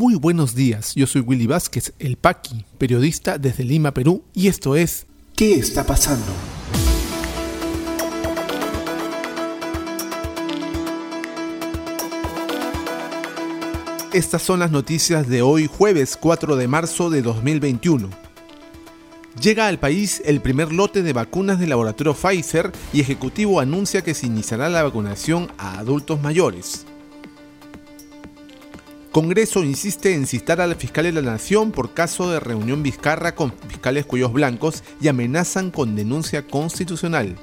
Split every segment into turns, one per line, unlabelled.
Muy buenos días, yo soy Willy Vázquez, el Paqui, periodista desde Lima, Perú, y esto es
¿Qué está pasando?
Estas son las noticias de hoy jueves 4 de marzo de 2021. Llega al país el primer lote de vacunas del laboratorio Pfizer y Ejecutivo anuncia que se iniciará la vacunación a adultos mayores. Congreso insiste en citar al fiscal de la Nación por caso de reunión Vizcarra con fiscales cuellos blancos y amenazan con denuncia constitucional.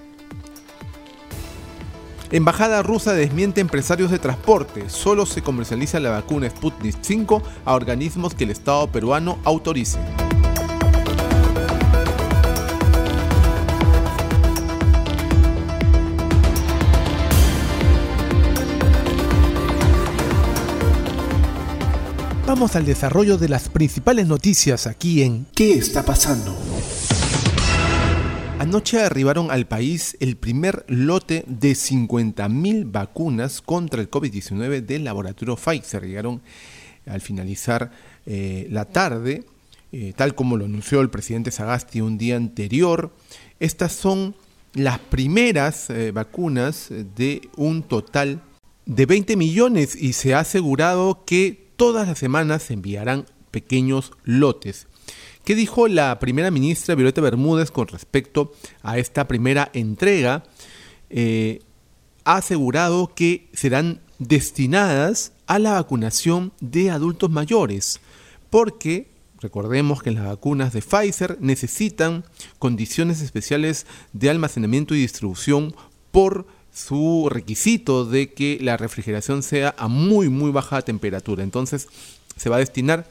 Embajada rusa desmiente empresarios de transporte. Solo se comercializa la vacuna Sputnik 5 a organismos que el Estado peruano autorice. Vamos al desarrollo de las principales noticias aquí en
¿Qué está pasando?
Anoche arribaron al país el primer lote de 50.000 vacunas contra el COVID-19 del laboratorio Pfizer. Llegaron al finalizar eh, la tarde, eh, tal como lo anunció el presidente Sagasti un día anterior. Estas son las primeras eh, vacunas de un total de 20 millones y se ha asegurado que todas las semanas se enviarán pequeños lotes. ¿Qué dijo la primera ministra Violeta Bermúdez con respecto a esta primera entrega? Eh, ha asegurado que serán destinadas a la vacunación de adultos mayores, porque recordemos que las vacunas de Pfizer necesitan condiciones especiales de almacenamiento y distribución por su requisito de que la refrigeración sea a muy muy baja temperatura. Entonces se va a destinar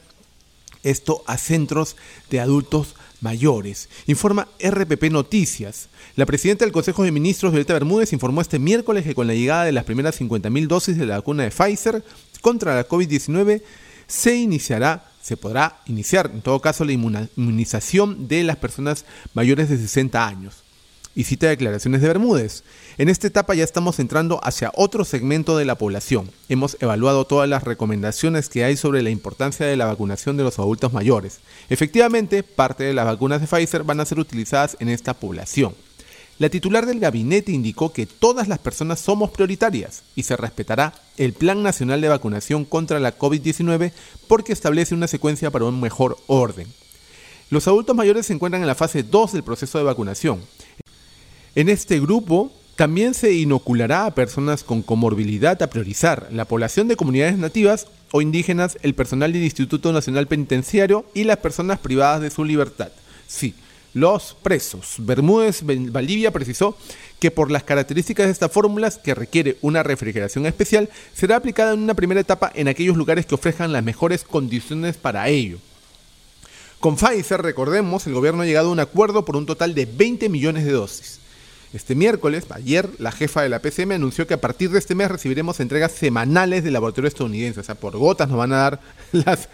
esto a centros de adultos mayores. Informa RPP Noticias. La presidenta del Consejo de Ministros, Violeta Bermúdez, informó este miércoles que con la llegada de las primeras 50.000 dosis de la vacuna de Pfizer contra la COVID-19 se iniciará, se podrá iniciar en todo caso la inmunización de las personas mayores de 60 años y cita declaraciones de Bermúdez. En esta etapa ya estamos entrando hacia otro segmento de la población. Hemos evaluado todas las recomendaciones que hay sobre la importancia de la vacunación de los adultos mayores. Efectivamente, parte de las vacunas de Pfizer van a ser utilizadas en esta población. La titular del gabinete indicó que todas las personas somos prioritarias y se respetará el Plan Nacional de Vacunación contra la COVID-19 porque establece una secuencia para un mejor orden. Los adultos mayores se encuentran en la fase 2 del proceso de vacunación. En este grupo también se inoculará a personas con comorbilidad a priorizar, la población de comunidades nativas o indígenas, el personal del Instituto Nacional Penitenciario y las personas privadas de su libertad. Sí, los presos. Bermúdez Valdivia precisó que por las características de estas fórmulas, que requiere una refrigeración especial, será aplicada en una primera etapa en aquellos lugares que ofrezcan las mejores condiciones para ello. Con Pfizer, recordemos, el gobierno ha llegado a un acuerdo por un total de 20 millones de dosis. Este miércoles, ayer, la jefa de la PCM anunció que a partir de este mes recibiremos entregas semanales del laboratorio estadounidense. O sea, por gotas nos van a dar las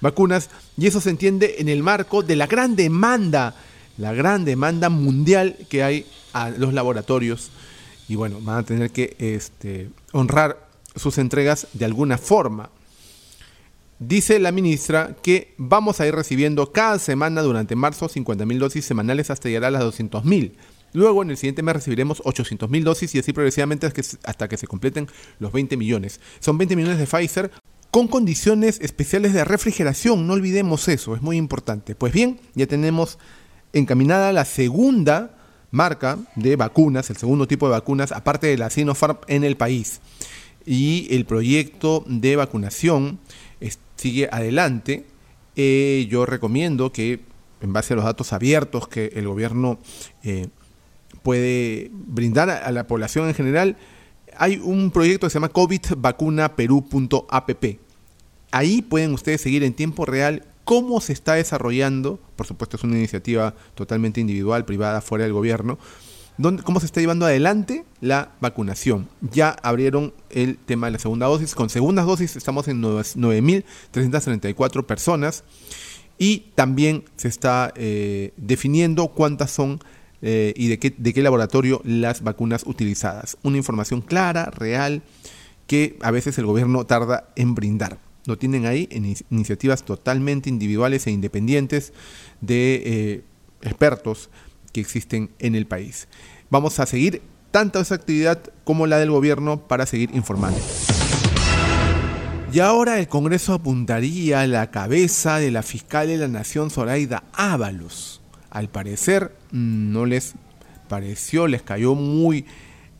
vacunas. Y eso se entiende en el marco de la gran demanda, la gran demanda mundial que hay a los laboratorios. Y bueno, van a tener que este, honrar sus entregas de alguna forma. Dice la ministra que vamos a ir recibiendo cada semana durante marzo 50.000 dosis semanales hasta llegar a las 200.000. Luego, en el siguiente mes recibiremos 800.000 dosis y así progresivamente hasta que se completen los 20 millones. Son 20 millones de Pfizer con condiciones especiales de refrigeración, no olvidemos eso, es muy importante. Pues bien, ya tenemos encaminada la segunda marca de vacunas, el segundo tipo de vacunas, aparte de la Sinopharm en el país. Y el proyecto de vacunación sigue adelante. Eh, yo recomiendo que, en base a los datos abiertos que el gobierno eh, puede brindar a la población en general, hay un proyecto que se llama covidvacunaperú.app. Ahí pueden ustedes seguir en tiempo real cómo se está desarrollando, por supuesto es una iniciativa totalmente individual, privada, fuera del gobierno, cómo se está llevando adelante la vacunación. Ya abrieron el tema de la segunda dosis. Con segundas dosis estamos en 9.334 personas y también se está eh, definiendo cuántas son eh, y de qué, de qué laboratorio las vacunas utilizadas. Una información clara, real, que a veces el gobierno tarda en brindar. Lo tienen ahí en iniciativas totalmente individuales e independientes de eh, expertos que existen en el país. Vamos a seguir tanto esa actividad como la del gobierno para seguir informando. Y ahora el Congreso apuntaría a la cabeza de la fiscal de la Nación, Zoraida Ábalos. Al parecer no les pareció, les cayó muy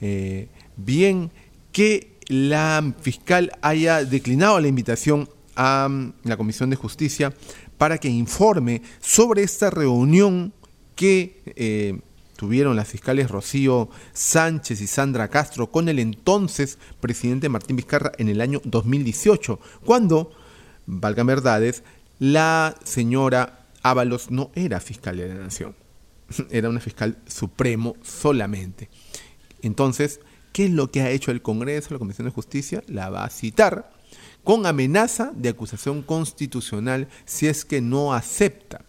eh, bien que la fiscal haya declinado la invitación a mm, la Comisión de Justicia para que informe sobre esta reunión que eh, tuvieron las fiscales Rocío Sánchez y Sandra Castro con el entonces presidente Martín Vizcarra en el año 2018, cuando, valga verdades, la señora Ábalos no era fiscal de la Nación, era una fiscal supremo solamente. Entonces, ¿qué es lo que ha hecho el Congreso, la Comisión de Justicia? La va a citar con amenaza de acusación constitucional si es que no acepta.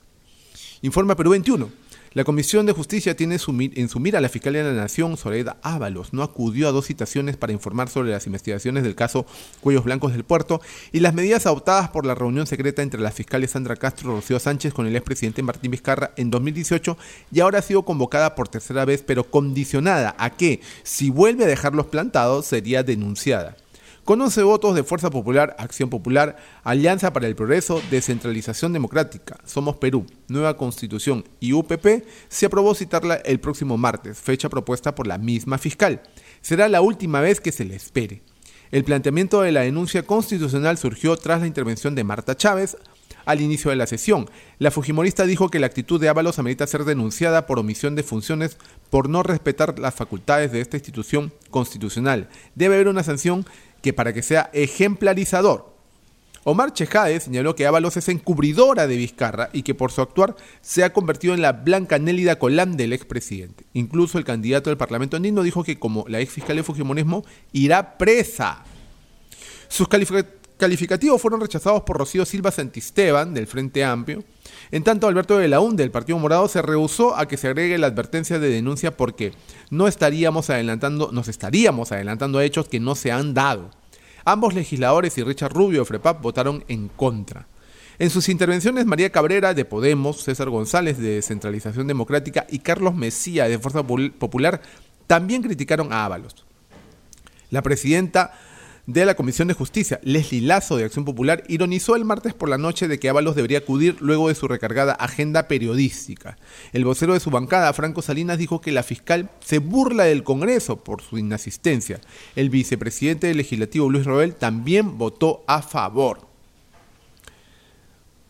Informa Perú 21. La Comisión de Justicia tiene en su mira a la Fiscalía de la Nación, Soledad Ábalos. No acudió a dos citaciones para informar sobre las investigaciones del caso Cuellos Blancos del Puerto y las medidas adoptadas por la reunión secreta entre las fiscales Sandra Castro y Rocío Sánchez con el expresidente Martín Vizcarra en 2018 y ahora ha sido convocada por tercera vez, pero condicionada a que, si vuelve a dejarlos plantados, sería denunciada. Con 11 votos de Fuerza Popular, Acción Popular, Alianza para el Progreso, Descentralización Democrática, Somos Perú, Nueva Constitución y UPP, se aprobó citarla el próximo martes, fecha propuesta por la misma fiscal. Será la última vez que se le espere. El planteamiento de la denuncia constitucional surgió tras la intervención de Marta Chávez, al inicio de la sesión. La Fujimorista dijo que la actitud de Ábalos amerita ser denunciada por omisión de funciones por no respetar las facultades de esta institución constitucional. Debe haber una sanción que para que sea ejemplarizador. Omar Chejade señaló que Ábalos es encubridora de Vizcarra y que por su actuar se ha convertido en la blanca Nélida Colán del expresidente. Incluso el candidato del Parlamento andino dijo que como la ex fiscal de Fujimonismo irá presa. Sus calificativos fueron rechazados por Rocío Silva Santisteban del Frente Amplio. En tanto, Alberto de la del Partido Morado se rehusó a que se agregue la advertencia de denuncia porque no estaríamos adelantando, nos estaríamos adelantando a hechos que no se han dado. Ambos legisladores y Richard Rubio de FREPAP votaron en contra. En sus intervenciones, María Cabrera de Podemos, César González de Descentralización Democrática y Carlos Mesía de Fuerza Popular también criticaron a Ábalos. La presidenta de la Comisión de Justicia, Leslie Lazo de Acción Popular, ironizó el martes por la noche de que Ábalos debería acudir luego de su recargada agenda periodística. El vocero de su bancada, Franco Salinas, dijo que la fiscal se burla del Congreso por su inasistencia. El vicepresidente del legislativo, Luis Roel, también votó a favor.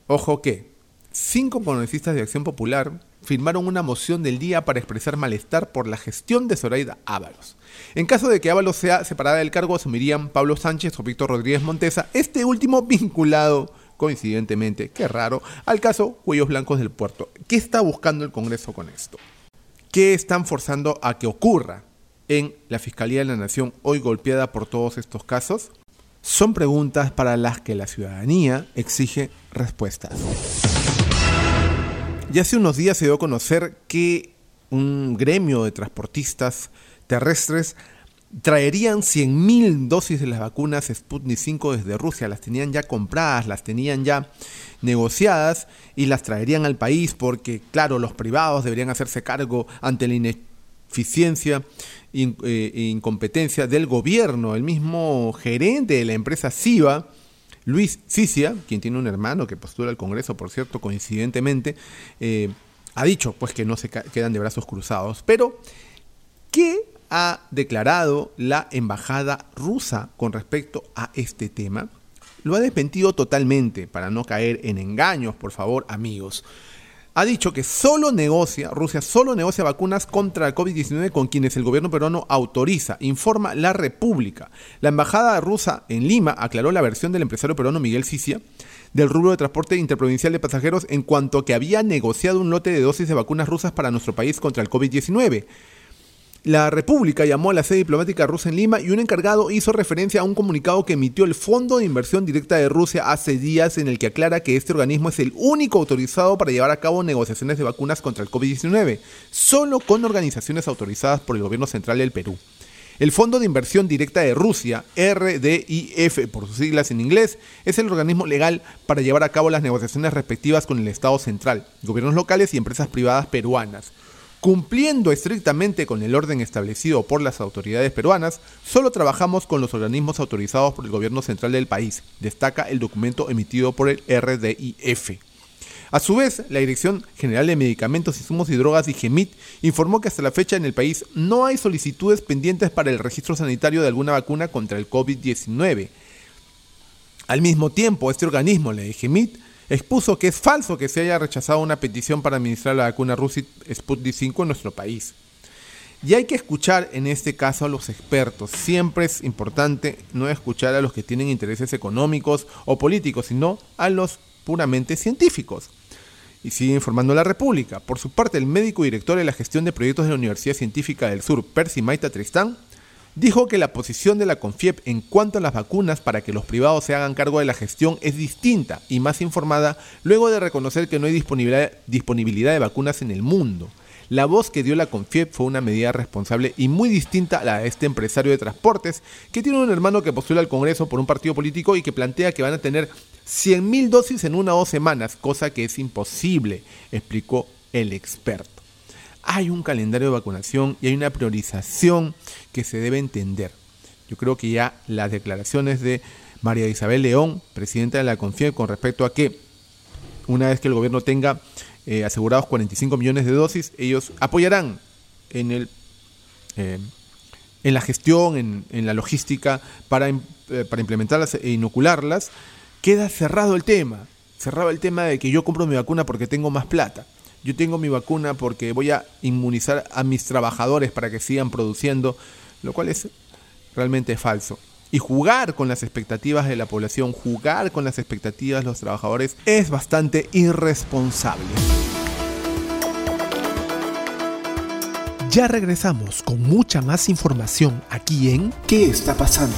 Ojo que cinco congresistas de Acción Popular firmaron una moción del día para expresar malestar por la gestión de Zoraida Ábalos. En caso de que Ábalos sea separada del cargo, asumirían Pablo Sánchez o Víctor Rodríguez Montesa, este último vinculado, coincidentemente, qué raro, al caso Cuellos Blancos del Puerto. ¿Qué está buscando el Congreso con esto? ¿Qué están forzando a que ocurra en la Fiscalía de la Nación hoy golpeada por todos estos casos? Son preguntas para las que la ciudadanía exige respuestas. Ya hace unos días se dio a conocer que un gremio de transportistas terrestres traerían 100.000 dosis de las vacunas Sputnik 5 desde Rusia. Las tenían ya compradas, las tenían ya negociadas y las traerían al país porque, claro, los privados deberían hacerse cargo ante la ineficiencia e incompetencia del gobierno. El mismo gerente de la empresa SIVA Luis Cicia, quien tiene un hermano que postula al Congreso, por cierto, coincidentemente, eh, ha dicho pues que no se quedan de brazos cruzados. Pero, ¿qué ha declarado la embajada rusa con respecto a este tema? Lo ha desmentido totalmente, para no caer en engaños, por favor, amigos ha dicho que solo negocia, Rusia solo negocia vacunas contra el COVID-19 con quienes el gobierno peruano autoriza, informa La República. La embajada rusa en Lima aclaró la versión del empresario peruano Miguel Cicia del rubro de transporte interprovincial de pasajeros en cuanto a que había negociado un lote de dosis de vacunas rusas para nuestro país contra el COVID-19. La República llamó a la sede diplomática rusa en Lima y un encargado hizo referencia a un comunicado que emitió el Fondo de Inversión Directa de Rusia hace días en el que aclara que este organismo es el único autorizado para llevar a cabo negociaciones de vacunas contra el COVID-19, solo con organizaciones autorizadas por el gobierno central del Perú. El Fondo de Inversión Directa de Rusia, RDIF por sus siglas en inglés, es el organismo legal para llevar a cabo las negociaciones respectivas con el Estado central, gobiernos locales y empresas privadas peruanas. Cumpliendo estrictamente con el orden establecido por las autoridades peruanas, solo trabajamos con los organismos autorizados por el gobierno central del país, destaca el documento emitido por el RDIF. A su vez, la Dirección General de Medicamentos, Insumos y Drogas y GEMIT informó que hasta la fecha en el país no hay solicitudes pendientes para el registro sanitario de alguna vacuna contra el COVID-19. Al mismo tiempo, este organismo, la GEMIT, expuso que es falso que se haya rechazado una petición para administrar la vacuna rusa Sputnik 5 en nuestro país. Y hay que escuchar en este caso a los expertos. Siempre es importante no escuchar a los que tienen intereses económicos o políticos, sino a los puramente científicos y sigue informando la República. Por su parte, el médico director de la gestión de proyectos de la Universidad Científica del Sur, Percy Maita Tristán, dijo que la posición de la CONFIEP en cuanto a las vacunas para que los privados se hagan cargo de la gestión es distinta y más informada luego de reconocer que no hay disponibilidad, de vacunas en el mundo. La voz que dio la CONFIEP fue una medida responsable y muy distinta a la de este empresario de transportes que tiene un hermano que postula al Congreso por un partido político y que plantea que van a tener 100.000 dosis en una o dos semanas, cosa que es imposible, explicó el experto. Hay un calendario de vacunación y hay una priorización que se debe entender. Yo creo que ya las declaraciones de María Isabel León, presidenta de la CONFIEP, con respecto a que una vez que el gobierno tenga eh, asegurados 45 millones de dosis, ellos apoyarán en, el, eh, en la gestión, en, la logística para, eh, para implementarlas e inocularlas queda cerrado el tema. Cerrado el tema de que yo compro mi vacuna porque tengo más plata. Yo tengo mi vacuna porque voy a inmunizar a mis trabajadores para que sigan produciendo, lo cual es realmente falso. Y jugar con las expectativas de la población, jugar con las expectativas de los trabajadores es bastante irresponsable.
Ya regresamos con mucha más información aquí en ¿Qué está pasando?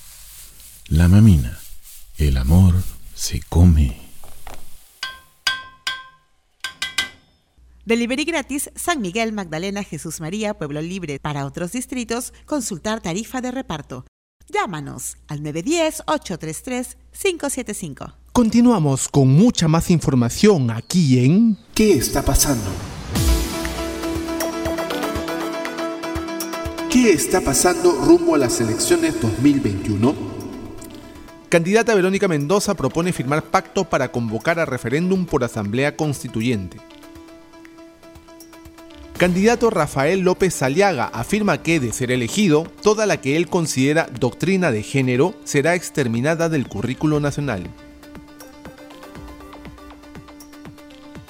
La mamina. El amor se come.
Delivery gratis San Miguel, Magdalena, Jesús María, Pueblo Libre. Para otros distritos, consultar tarifa de reparto. Llámanos al 910-833-575.
Continuamos con mucha más información aquí en
¿Qué está pasando? ¿Qué está pasando rumbo a las elecciones 2021?
Candidata Verónica Mendoza propone firmar pacto para convocar a referéndum por asamblea constituyente. Candidato Rafael López Saliaga afirma que, de ser elegido, toda la que él considera doctrina de género será exterminada del currículo nacional.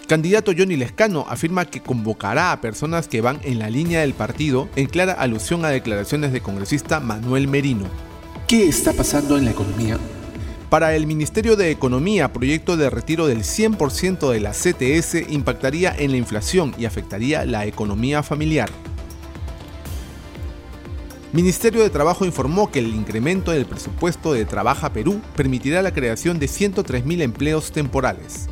Candidato Johnny Lescano afirma que convocará a personas que van en la línea del partido en clara alusión a declaraciones de congresista Manuel Merino.
¿Qué está pasando en la economía?
Para el Ministerio de Economía, proyecto de retiro del 100% de la CTS impactaría en la inflación y afectaría la economía familiar. Ministerio de Trabajo informó que el incremento del presupuesto de Trabaja Perú permitirá la creación de 103.000 empleos temporales.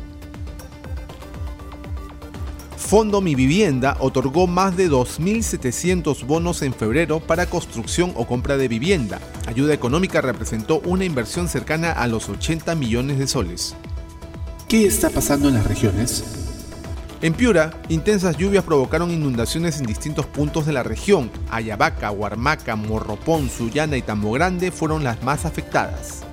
Fondo Mi Vivienda otorgó más de 2.700 bonos en febrero para construcción o compra de vivienda. Ayuda económica representó una inversión cercana a los 80 millones de soles.
¿Qué está pasando en las regiones?
En Piura, intensas lluvias provocaron inundaciones en distintos puntos de la región. Ayabaca, Huarmaca, Morropón, Sullana y Tambo Grande fueron las más afectadas.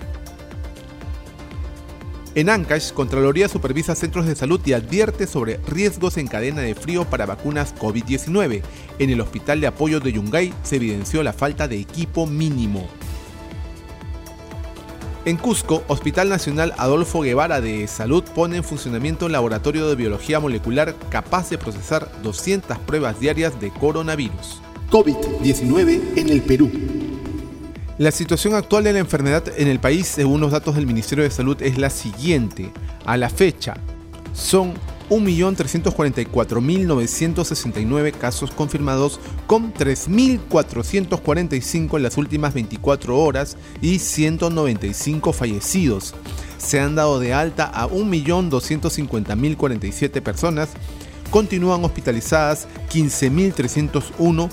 En Ancash, Contraloría supervisa centros de salud y advierte sobre riesgos en cadena de frío para vacunas COVID-19. En el Hospital de Apoyo de Yungay se evidenció la falta de equipo mínimo. En Cusco, Hospital Nacional Adolfo Guevara de Salud pone en funcionamiento un laboratorio de biología molecular capaz de procesar 200 pruebas diarias de coronavirus.
COVID-19 en el Perú.
La situación actual de la enfermedad en el país, según los datos del Ministerio de Salud, es la siguiente. A la fecha, son 1.344.969 casos confirmados, con 3.445 en las últimas 24 horas y 195 fallecidos. Se han dado de alta a 1.250.047 personas, continúan hospitalizadas 15.301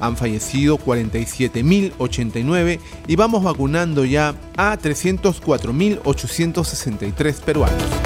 han fallecido 47.089 y vamos vacunando ya a 304.863 peruanos.